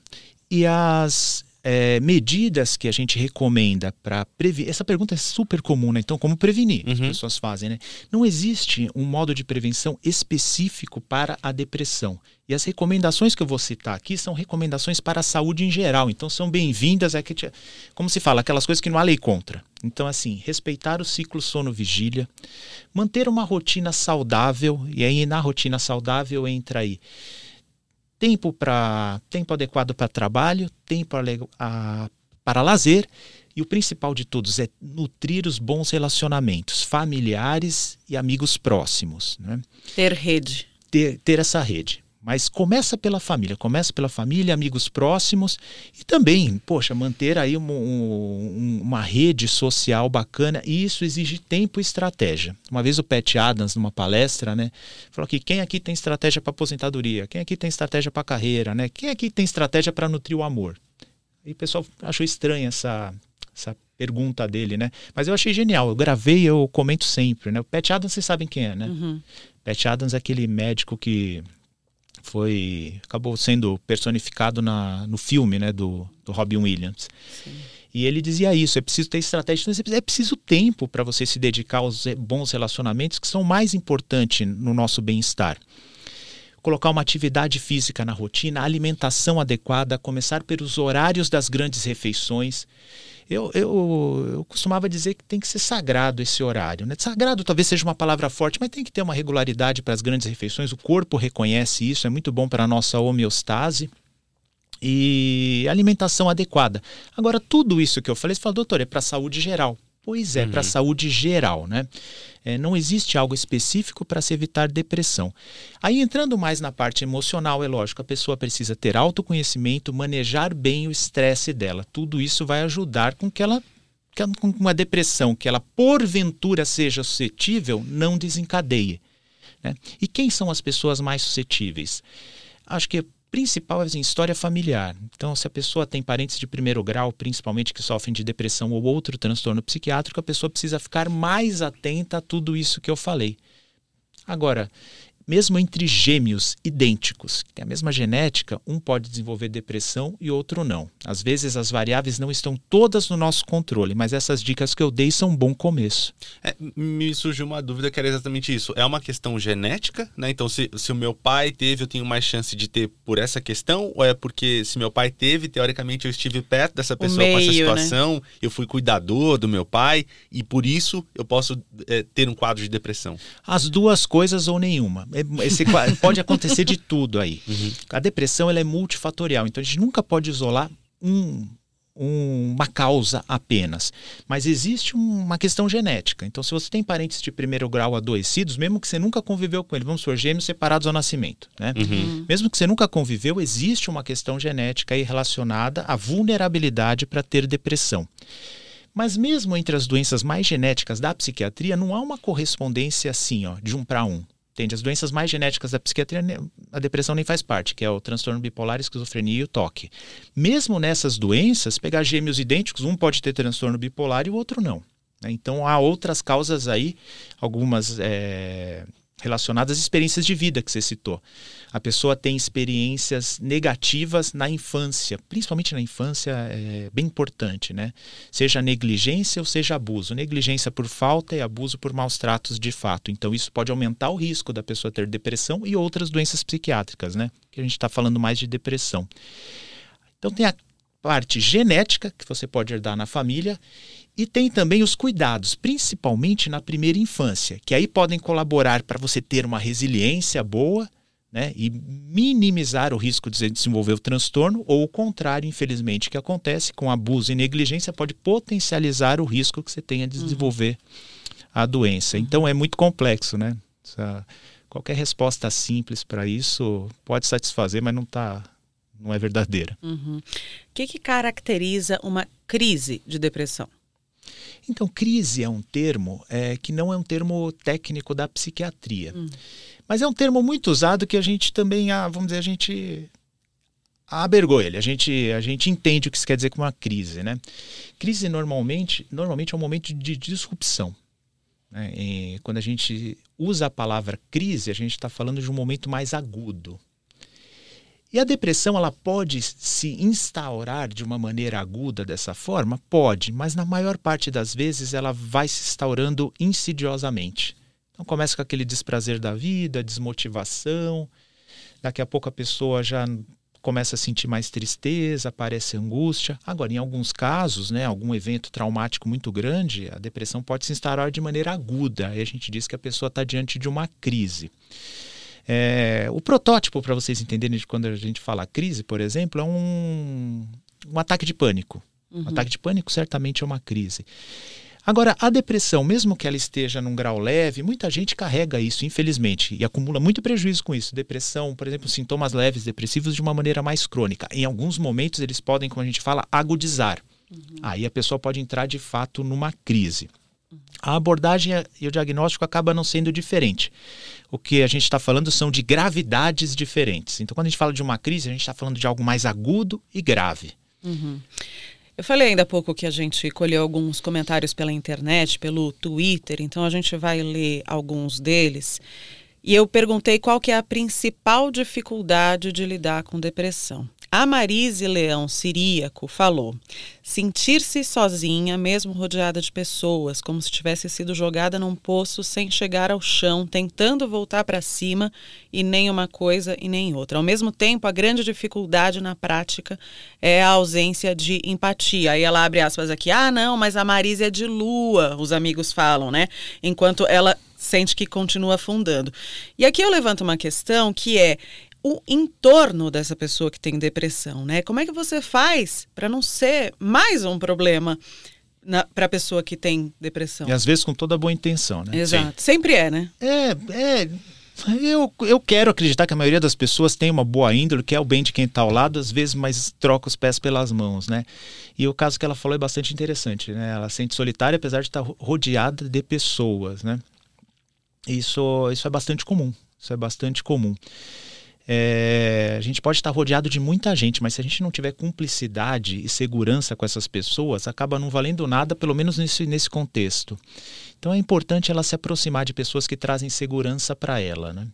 E as é, medidas que a gente recomenda para prevenir. Essa pergunta é super comum, né? Então, como prevenir? As Uhum. pessoas fazem, né? Não existe um modo de prevenção específico para a depressão. E as recomendações que eu vou citar aqui são recomendações para a saúde em geral. Então, são bem-vindas. É que, como se fala, aquelas coisas que não há lei contra. Então, assim, respeitar o ciclo sono-vigília, manter uma rotina saudável, e aí na rotina saudável entra aí tempo para tempo adequado para trabalho, tempo a- para lazer e o principal de todos é nutrir os bons relacionamentos familiares e amigos próximos, né? Ter rede. ter, ter essa rede. Mas começa pela família, começa pela família, amigos próximos e também, poxa, manter aí um- um- uma rede social bacana e isso exige tempo e estratégia. Uma vez o Pat Adams, numa palestra, né, falou que quem aqui tem estratégia para aposentadoria, quem aqui tem estratégia para carreira, né, quem aqui tem estratégia para nutrir o amor. E o pessoal achou estranha essa, essa pergunta dele, né? Mas eu achei genial, eu gravei, eu comento sempre, né? O Pat Adams, vocês sabem quem é, né? Uhum. Pat Adams é aquele médico que foi acabou sendo personificado na, no filme né, do, do Robin Williams. E ele dizia isso: é preciso ter estratégia, então é preciso tempo para você se dedicar aos bons relacionamentos que são mais importantes no nosso bem-estar. Colocar uma atividade física na rotina, alimentação adequada, começar pelos horários das grandes refeições. Eu, eu, eu costumava dizer que tem que ser sagrado esse horário. Né? Sagrado talvez seja uma palavra forte, mas tem que ter uma regularidade para as grandes refeições. O corpo reconhece isso, é muito bom para a nossa homeostase e alimentação adequada. Agora, tudo isso que eu falei, você fala, doutor, é para a saúde geral. Pois é, Uhum. para a saúde geral, né? É, não existe algo específico para se evitar depressão. Aí, entrando mais na parte emocional, é lógico, a pessoa precisa ter autoconhecimento, manejar bem o estresse dela. Tudo isso vai ajudar com que ela, com uma depressão que ela porventura seja suscetível, não desencadeie. Né? E quem são as pessoas mais suscetíveis? Acho que principal é assim, história familiar. Então, se a pessoa tem parentes de primeiro grau, principalmente que sofrem de depressão ou outro transtorno psiquiátrico, a pessoa precisa ficar mais atenta a tudo isso que eu falei. Agora, mesmo entre gêmeos idênticos, que têm a mesma genética, um pode desenvolver depressão e outro não. Às vezes as variáveis não estão todas no nosso controle, mas essas dicas que eu dei são um bom começo. É, me surgiu uma dúvida que era exatamente isso. É uma questão genética, né? Então, se, se o meu pai teve, eu tenho mais chance de ter por essa questão? Ou é porque se meu pai teve, teoricamente eu estive perto dessa pessoa com essa meio, né? situação, eu fui cuidador do meu pai, e por isso eu posso é, ter um quadro de depressão? As duas coisas ou nenhuma. É- Esse, qua- pode acontecer de tudo aí. A depressão ela é multifatorial, então a gente nunca pode isolar um, um- uma causa apenas. Mas existe um- uma questão genética. Então, se você tem parentes de primeiro grau adoecidos, mesmo que você nunca conviveu com ele, vamos supor, gêmeos separados ao nascimento, né? Uhum. Mesmo que você nunca conviveu, existe uma questão genética aí relacionada à vulnerabilidade para ter depressão. Mas mesmo entre as doenças mais genéticas da psiquiatria, não há uma correspondência assim, ó, de um para um. Entende? As doenças mais genéticas da psiquiatria, ne- a depressão nem faz parte, que é o transtorno bipolar, esquizofrenia e o toque. Mesmo nessas doenças, pegar gêmeos idênticos, um pode ter transtorno bipolar e o outro não. né? Então há outras causas aí, algumas é, relacionadas às experiências de vida que você citou. A pessoa tem experiências negativas na infância, principalmente na infância, é bem importante, né? Seja negligência ou seja abuso. Negligência por falta e abuso por maus tratos de fato. Então isso pode aumentar o risco da pessoa ter depressão e outras doenças psiquiátricas, né? Que a gente está falando mais de depressão. Então tem a parte genética que você pode herdar na família e tem também os cuidados, principalmente na primeira infância, que aí podem colaborar para você ter uma resiliência boa né, e minimizar o risco de desenvolver o transtorno, ou o contrário, infelizmente, que acontece com abuso e negligência, pode potencializar o risco que você tenha de uhum. desenvolver uhum. a doença. Então é muito complexo, né? Essa, qualquer resposta simples para isso pode satisfazer, mas não tá, não é verdadeira. Uhum. O que, que caracteriza uma crise de depressão? Então, crise é um termo é, que não é um termo técnico da psiquiatria. Hum. Mas é um termo muito usado que a gente também, ah, vamos dizer, a gente abergou ele. A gente, a gente entende o que isso quer dizer com uma crise. Né? Crise normalmente, normalmente é um momento de disrupção. Né? E quando a gente usa a palavra crise, a gente está falando de um momento mais agudo. E a depressão ela pode se instaurar de uma maneira aguda dessa forma? Pode, mas na maior parte das vezes ela vai se instaurando insidiosamente. Então começa com aquele desprazer da vida, desmotivação, daqui a pouco a pessoa já começa a sentir mais tristeza, aparece angústia. Agora, em alguns casos, né, algum evento traumático muito grande, a depressão pode se instaurar de maneira aguda. Aí a gente diz que a pessoa está diante de uma crise. É, o protótipo, para vocês entenderem de quando a gente fala crise, por exemplo, é um, um ataque de pânico. Uhum. Um ataque de pânico certamente é uma crise. Agora, a depressão, mesmo que ela esteja num grau leve, muita gente carrega isso, infelizmente, e acumula muito prejuízo com isso. Depressão, por exemplo, sintomas leves depressivos de uma maneira mais crônica. Em alguns momentos, eles podem, como a gente fala, agudizar. Uhum. Aí a pessoa pode entrar de fato numa crise. A abordagem e o diagnóstico acaba não sendo diferente. O que a gente está falando são de gravidades diferentes. Então, quando a gente fala de uma crise, a gente está falando de algo mais agudo e grave. Uhum. Eu falei ainda há pouco que a gente colheu alguns comentários pela internet, pelo Twitter, então a gente vai ler alguns deles. E eu perguntei qual que é a principal dificuldade de lidar com depressão. A Marise Leão Siríaco falou: sentir-se sozinha, mesmo rodeada de pessoas, como se tivesse sido jogada num poço sem chegar ao chão, tentando voltar para cima e nem uma coisa e nem outra. Ao mesmo tempo, a grande dificuldade na prática é a ausência de empatia. Aí ela abre aspas aqui: ah, não, mas a Marise é de lua, os amigos falam, né? Enquanto ela sente que continua afundando. E aqui eu levanto uma questão que é o entorno dessa pessoa que tem depressão, né? Como é que você faz para não ser mais um problema para a pessoa que tem depressão? E às vezes com toda boa intenção, né? Exato. Sim. Sempre é, né? É, é. Eu, eu quero acreditar que a maioria das pessoas tem uma boa índole, que é o bem de quem está ao lado, às vezes, mas troca os pés pelas mãos, né? E o caso que ela falou é bastante interessante, né? Ela sente solitária apesar de estar rodeada de pessoas, né? Isso, isso é bastante comum. Isso é bastante comum. É, a gente pode estar rodeado de muita gente, mas se a gente não tiver cumplicidade e segurança com essas pessoas, acaba não valendo nada, pelo menos nesse, nesse contexto. Então é importante ela se aproximar de pessoas que trazem segurança para ela. Né?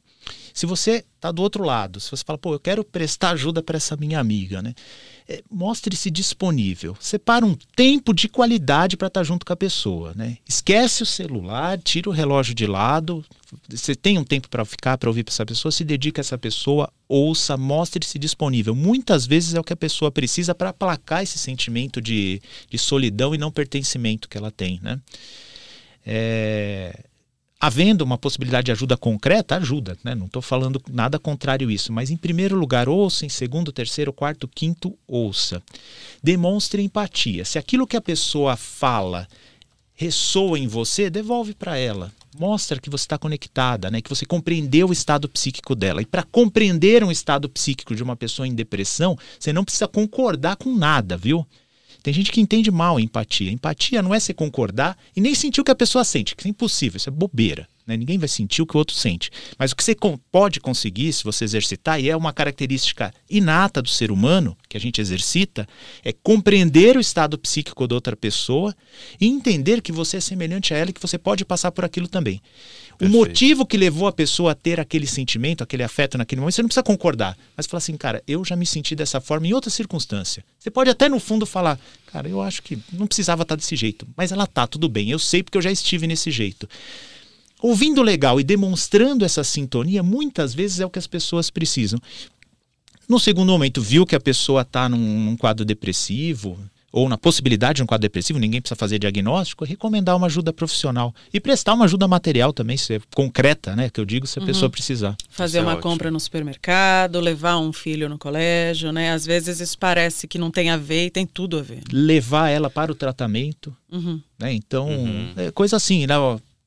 Se você está do outro lado, se você fala, pô, eu quero prestar ajuda para essa minha amiga, né? É, Mostre-se disponível. Separa um tempo de qualidade para estar tá junto com a pessoa, né? Esquece o celular, tira o relógio de lado. Você tem um tempo para ficar, para ouvir para essa pessoa, se dedica a essa pessoa, ouça, mostre-se disponível. Muitas vezes é o que a pessoa precisa para aplacar esse sentimento de, de solidão e não pertencimento que ela tem, né? É, havendo uma possibilidade de ajuda concreta, ajuda, né? Não estou falando nada contrário a isso, mas em primeiro lugar, ouça, em segundo, terceiro, quarto, quinto, ouça. Demonstre empatia. Se aquilo que a pessoa fala ressoa em você, devolve para ela. Mostra que você está conectada, né? que você compreendeu o estado psíquico dela. E para compreender um estado psíquico de uma pessoa em depressão, você não precisa concordar com nada, viu? Tem gente que entende mal a empatia. Empatia não é você concordar e nem sentir o que a pessoa sente, que é impossível, isso é bobeira. Né? Ninguém vai sentir o que o outro sente. Mas o que você pode conseguir, se você exercitar, e é uma característica inata do ser humano, que a gente exercita, é compreender o estado psíquico da outra pessoa e entender que você é semelhante a ela e que você pode passar por aquilo também. Perfeito. O motivo que levou a pessoa a ter aquele sentimento, aquele afeto naquele momento, você não precisa concordar. Mas falar assim, cara, eu já me senti dessa forma em outra circunstância. Você pode até no fundo falar, cara, eu acho que não precisava estar desse jeito. Mas ela tá, tudo bem. Eu sei porque eu já estive nesse jeito. Ouvindo legal e demonstrando essa sintonia, muitas vezes é o que as pessoas precisam. no segundo momento viu que a pessoa está num, num quadro depressivo, ou na possibilidade de um quadro depressivo, ninguém precisa fazer diagnóstico, recomendar uma ajuda profissional e prestar uma ajuda material também, se é concreta, né, que eu digo, se a uhum. pessoa precisar. Fazer isso é uma é compra no supermercado, levar um filho no colégio, né? Às vezes isso parece que não tem a ver e tem tudo a ver. Levar ela para o tratamento, uhum. né? Então, uhum. é coisa assim, né?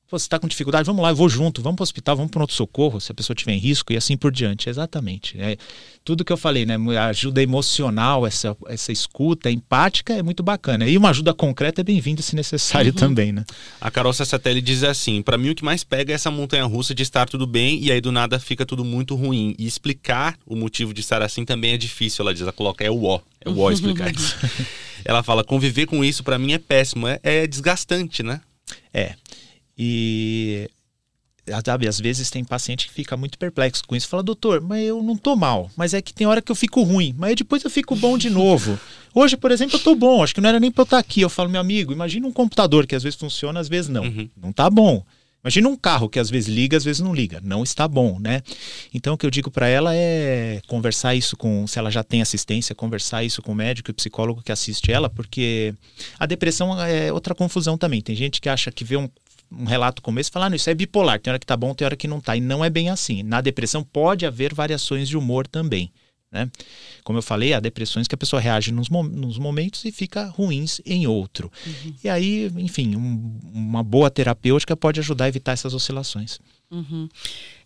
Pô, você está com dificuldade, vamos lá, eu vou junto, vamos para o hospital, vamos para um outro socorro, se a pessoa tiver em risco e assim por diante. Exatamente. É, tudo que eu falei, né? Ajuda emocional, essa, essa escuta empática é muito bacana. E uma ajuda concreta é bem-vinda se necessário uhum. também, né? A Carol Sassatelli diz assim: para mim o que mais pega é essa montanha russa de estar tudo bem e aí do nada fica tudo muito ruim. E explicar o motivo de estar assim também é difícil. Ela diz, ela coloca, é o ó. É o ó explicar isso. Ela fala: conviver com isso para mim é péssimo, é, é desgastante, né? É. E sabe, às vezes tem paciente que fica muito perplexo com isso, fala, doutor, mas eu não tô mal, mas é que tem hora que eu fico ruim, mas depois eu fico bom de novo. Hoje, por exemplo, eu tô bom, acho que não era nem para eu estar aqui. Eu falo, meu amigo, imagina um computador que às vezes funciona, às vezes não. Uhum. Não tá bom. Imagina um carro que às vezes liga, às vezes não liga. Não está bom, né? Então o que eu digo para ela é conversar isso com, se ela já tem assistência, conversar isso com o médico e o psicólogo que assiste ela, porque a depressão é outra confusão também. Tem gente que acha que vê um um relato como esse, falar, ah, isso é bipolar, tem hora que tá bom, tem hora que não tá. E não é bem assim. Na depressão pode haver variações de humor também. Né? Como eu falei, há depressões que a pessoa reage nos, nos momentos e fica ruins em outro. Uhum. E aí, enfim, um, uma boa terapêutica pode ajudar a evitar essas oscilações. Uhum.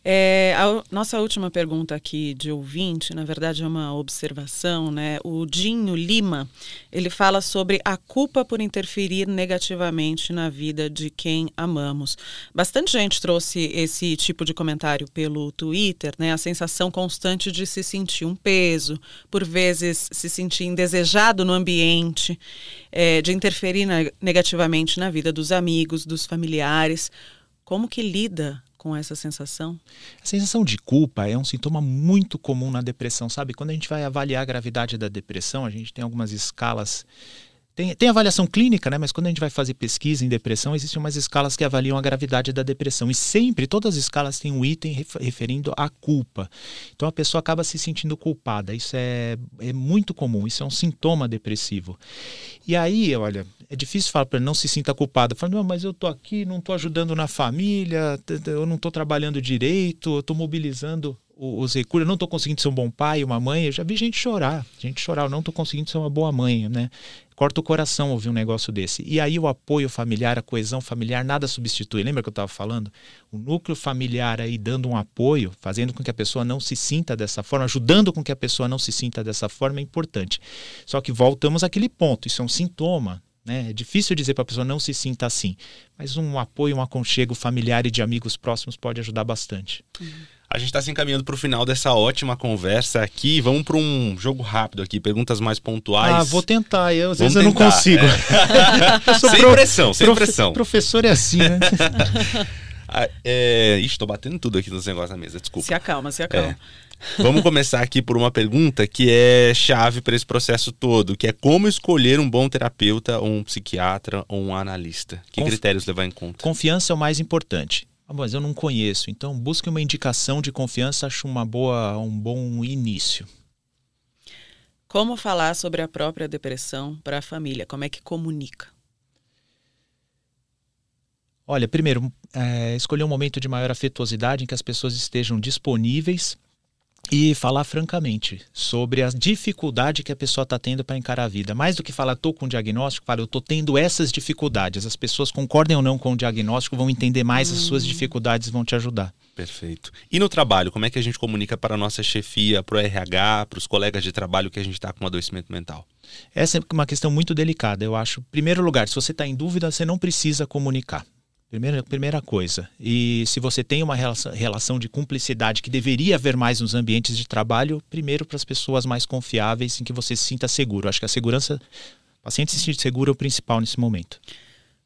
É, a nossa última pergunta aqui de ouvinte, na verdade é uma observação, né? O Dinho Lima, ele fala sobre a culpa por interferir negativamente na vida de quem amamos. Bastante gente trouxe esse tipo de comentário pelo Twitter, né? A sensação constante de se sentir um peso, por vezes se sentir indesejado no ambiente, é, de interferir negativamente na vida dos amigos, dos familiares. Como que lida com essa sensação? A sensação de culpa é um sintoma muito comum na depressão, sabe? Quando a gente vai avaliar a gravidade da depressão, a gente tem algumas escalas tem, tem avaliação clínica, né? Mas quando a gente vai fazer pesquisa em depressão, existem umas escalas que avaliam a gravidade da depressão. E sempre, todas as escalas têm um item referindo à culpa. Então a pessoa acaba se sentindo culpada. Isso é, é muito comum, isso é um sintoma depressivo. E aí, olha, é difícil falar para não se sinta culpada. Falando, não, mas eu tô aqui, não tô ajudando na família, eu não tô trabalhando direito, eu tô mobilizando os recursos, eu não estou conseguindo ser um bom pai, uma mãe, eu já vi gente chorar, gente chorar, eu não estou conseguindo ser uma boa mãe, né? Corta o coração ouvir um negócio desse. E aí o apoio familiar, a coesão familiar, nada substitui. Lembra que eu estava falando? O núcleo familiar aí dando um apoio, fazendo com que a pessoa não se sinta dessa forma, ajudando com que a pessoa não se sinta dessa forma é importante. Só que voltamos àquele ponto, isso é um sintoma, né? É difícil dizer para a pessoa não se sinta assim, mas um apoio, um aconchego familiar e de amigos próximos pode ajudar bastante. Uhum. A gente está se encaminhando para o final dessa ótima conversa aqui. Vamos para um jogo rápido aqui, perguntas mais pontuais. Ah, vou tentar. Eu, às vezes eu não consigo. É. eu sem pro... pressão, sem prof... pressão. Professor é assim, né? ah, é... Ixi, tô batendo tudo aqui nos negócios na mesa, desculpa. Se acalma, se acalma. É. Vamos começar aqui por uma pergunta que é chave para esse processo todo, que é como escolher um bom terapeuta, ou um psiquiatra ou um analista. Que Conf... critérios levar em conta? Confiança é o mais importante. Ah, mas eu não conheço. Então, busque uma indicação de confiança, acho uma boa, um bom início. Como falar sobre a própria depressão para a família? Como é que comunica? Olha, primeiro, é, escolher um momento de maior afetuosidade em que as pessoas estejam disponíveis e falar francamente sobre a dificuldade que a pessoa está tendo para encarar a vida. Mais do que falar, estou com diagnóstico, fala, eu estou tendo essas dificuldades. As pessoas concordem ou não com o diagnóstico, vão entender mais as suas hum. dificuldades vão te ajudar. Perfeito. E no trabalho, como é que a gente comunica para a nossa chefia, para o RH, para os colegas de trabalho que a gente está com um adoecimento mental? Essa é uma questão muito delicada, eu acho. Em primeiro lugar, se você está em dúvida, você não precisa comunicar. Primeira, primeira coisa. E se você tem uma relação, de cumplicidade que deveria haver mais nos ambientes de trabalho, primeiro para as pessoas mais confiáveis, em que você se sinta seguro. Acho que a segurança, o paciente se sentir seguro é o principal nesse momento.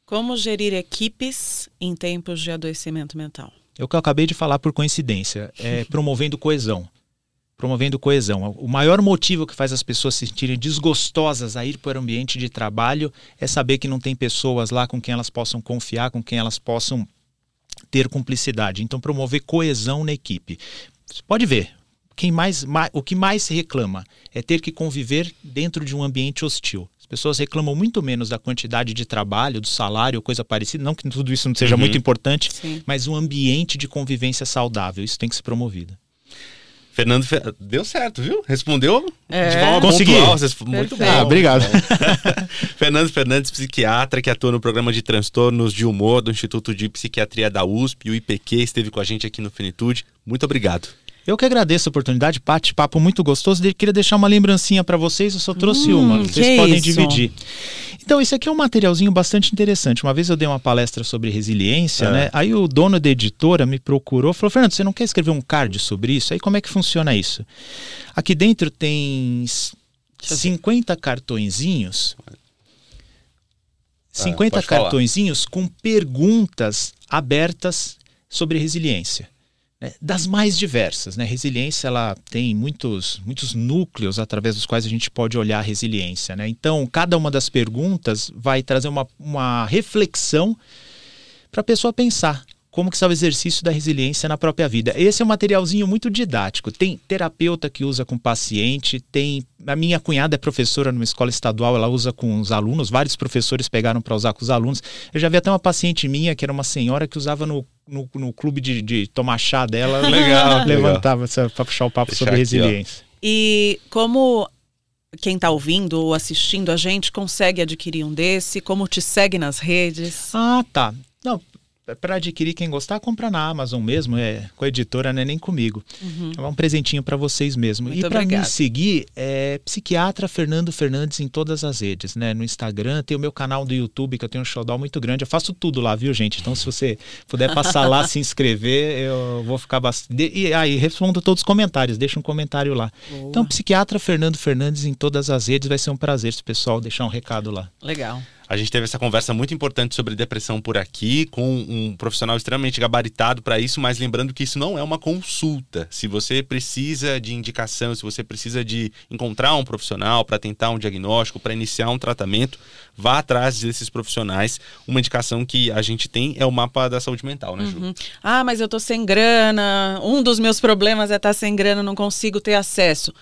Como gerir equipes em tempos de adoecimento mental? É o que eu acabei de falar por coincidência, é promovendo coesão promovendo coesão. O maior motivo que faz as pessoas se sentirem desgostosas a ir para o ambiente de trabalho é saber que não tem pessoas lá com quem elas possam confiar, com quem elas possam ter cumplicidade. Então, promover coesão na equipe. Você pode ver, quem mais, mais, o que mais se reclama é ter que conviver dentro de um ambiente hostil. As pessoas reclamam muito menos da quantidade de trabalho, do salário, coisa parecida. Não que tudo isso não seja uhum. muito importante, Sim. mas um ambiente de convivência saudável. Isso tem que ser promovido. Fernando, deu certo, viu? Respondeu é. de forma Consegui. pontual. Muito bem. Ah, obrigado. Fernando Fernandes, psiquiatra que atua no programa de transtornos de humor do Instituto de Psiquiatria da USP, o IPQ, esteve com a gente aqui no Finitude. Muito obrigado. Eu que agradeço a oportunidade, Pati, papo muito gostoso. Queria deixar uma lembrancinha para vocês, eu só trouxe hum, uma, vocês podem isso? dividir. Então, esse aqui é um materialzinho bastante interessante. Uma vez eu dei uma palestra sobre resiliência, é. né? Aí o dono da editora me procurou, falou: "Fernando, você não quer escrever um card sobre isso? Aí como é que funciona isso?" Aqui dentro tem 50 cartõezinhos 50 ah, cartõezinhos falar. com perguntas abertas sobre resiliência né, das mais diversas. Né? Resiliência ela tem muitos, muitos núcleos através dos quais a gente pode olhar a resiliência. Né? Então, cada uma das perguntas vai trazer uma, uma reflexão para a pessoa pensar como que está o exercício da resiliência na própria vida. Esse é um materialzinho muito didático. Tem terapeuta que usa com paciente, tem a minha cunhada é professora numa escola estadual, ela usa com os alunos, vários professores pegaram para usar com os alunos. Eu já vi até uma paciente minha que era uma senhora que usava no no, no clube de, de, tomar chá dela, legal, levantava para puxar o papo Deixar sobre aqui, resiliência. Ó. E como quem está ouvindo ou assistindo a gente consegue adquirir um desse? Como te segue nas redes? Ah, tá. Não, para adquirir, quem gostar, compra na Amazon mesmo, é com a editora, não é nem comigo. Uhum. É um presentinho para vocês mesmo. Muito e para me seguir, é psiquiatra Fernando Fernandes em todas as redes, né? No Instagram, tem o meu canal do YouTube, que eu tenho um showdown muito grande. Eu faço tudo lá, viu, gente? Então, se você puder passar lá, se inscrever, eu vou ficar bastante. E aí, respondo todos os comentários, deixa um comentário lá. Boa. Então, psiquiatra Fernando Fernandes em todas as redes, vai ser um prazer pessoal deixar um recado lá. Legal. A gente teve essa conversa muito importante sobre depressão por aqui, com um profissional extremamente gabaritado para isso, mas lembrando que isso não é uma consulta. Se você precisa de indicação, se você precisa de encontrar um profissional para tentar um diagnóstico, para iniciar um tratamento, vá atrás desses profissionais. Uma indicação que a gente tem é o mapa da saúde mental, né, Ju? Uhum. Ah, mas eu tô sem grana. Um dos meus problemas é estar tá sem grana, não consigo ter acesso.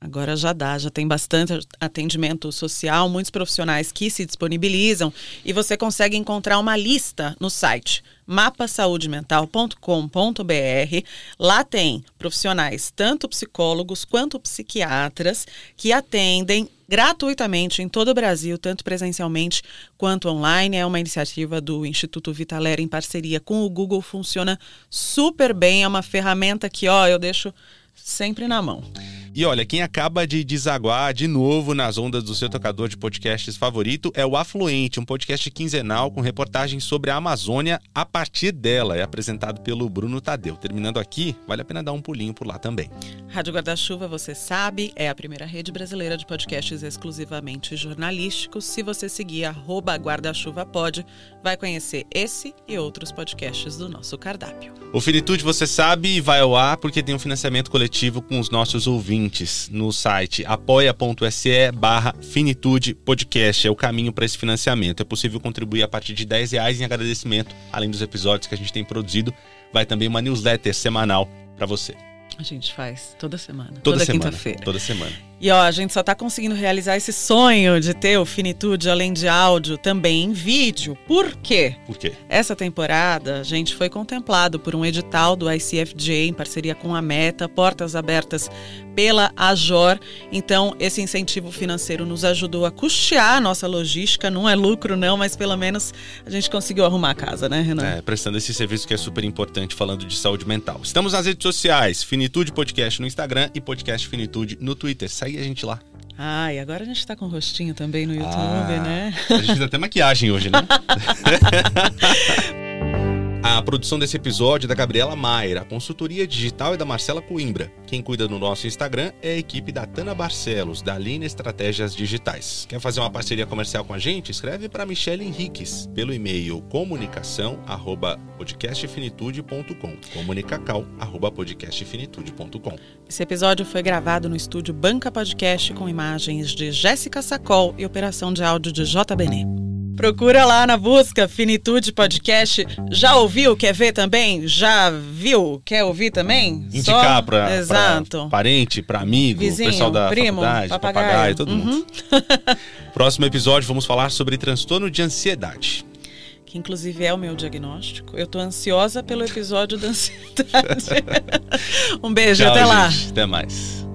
Agora já dá, já tem bastante atendimento social, muitos profissionais que se disponibilizam e você consegue encontrar uma lista no site mapasaudemental.com.br. Lá tem profissionais, tanto psicólogos quanto psiquiatras, que atendem gratuitamente em todo o Brasil, tanto presencialmente quanto online. É uma iniciativa do Instituto Vitalera em parceria com o Google, funciona super bem, é uma ferramenta que, ó, eu deixo sempre na mão. E olha, quem acaba de desaguar de novo nas ondas do seu tocador de podcasts favorito é o Afluente, um podcast quinzenal com reportagens sobre a Amazônia a partir dela. É apresentado pelo Bruno Tadeu. Terminando aqui, vale a pena dar um pulinho por lá também. Rádio Guarda-Chuva, você sabe, é a primeira rede brasileira de podcasts exclusivamente jornalísticos. Se você seguir guarda-chuva pode, vai conhecer esse e outros podcasts do nosso cardápio. O Finitude, você sabe, vai ao ar porque tem um financiamento coletivo com os nossos ouvintes no site apoia.se barra Finitude Podcast. É o caminho para esse financiamento. É possível contribuir a partir de 10 reais em agradecimento, além dos episódios que a gente tem produzido. Vai também uma newsletter semanal para você. A gente faz toda semana. Toda, toda quinta-feira. Toda semana. E ó, a gente só está conseguindo realizar esse sonho de ter o Finitude além de áudio também em vídeo. Por quê? Por quê? Essa temporada a gente foi contemplado por um edital do ICFJ em parceria com a Meta, portas abertas pela Ajor. Então, esse incentivo financeiro nos ajudou a custear a nossa logística. Não é lucro, não, mas pelo menos a gente conseguiu arrumar a casa, né, Renan? É, prestando esse serviço que é super importante falando de saúde mental. Estamos nas redes sociais, Finitude Podcast no Instagram e Podcast Finitude no Twitter. Segue a gente lá. Ah, e agora a gente tá com o rostinho também no YouTube, ah, né? A gente fez até maquiagem hoje, né? A produção desse episódio é da Gabriela Maier, a consultoria digital é da Marcela Coimbra. Quem cuida do nosso Instagram é a equipe da Tana Barcelos, da Lina Estratégias Digitais. Quer fazer uma parceria comercial com a gente? Escreve para Michelle Henriques pelo e-mail comunicação@podcastfinitude.com. comunicacal@podcastfinitude.com. Esse episódio foi gravado no estúdio Banca Podcast com imagens de Jéssica Sacol e operação de áudio de JBN. Procura lá na busca Finitude Podcast. Já ouviu? Quer ver também? Já viu? Quer ouvir também? Indicar para parente, para amigo, Vizinho, pessoal da primo, faculdade, papagaio, papagaio todo uhum. mundo. Próximo episódio vamos falar sobre transtorno de ansiedade. Que inclusive é o meu diagnóstico. Eu tô ansiosa pelo episódio da ansiedade. um beijo, Tchau, até lá. gente. Até mais.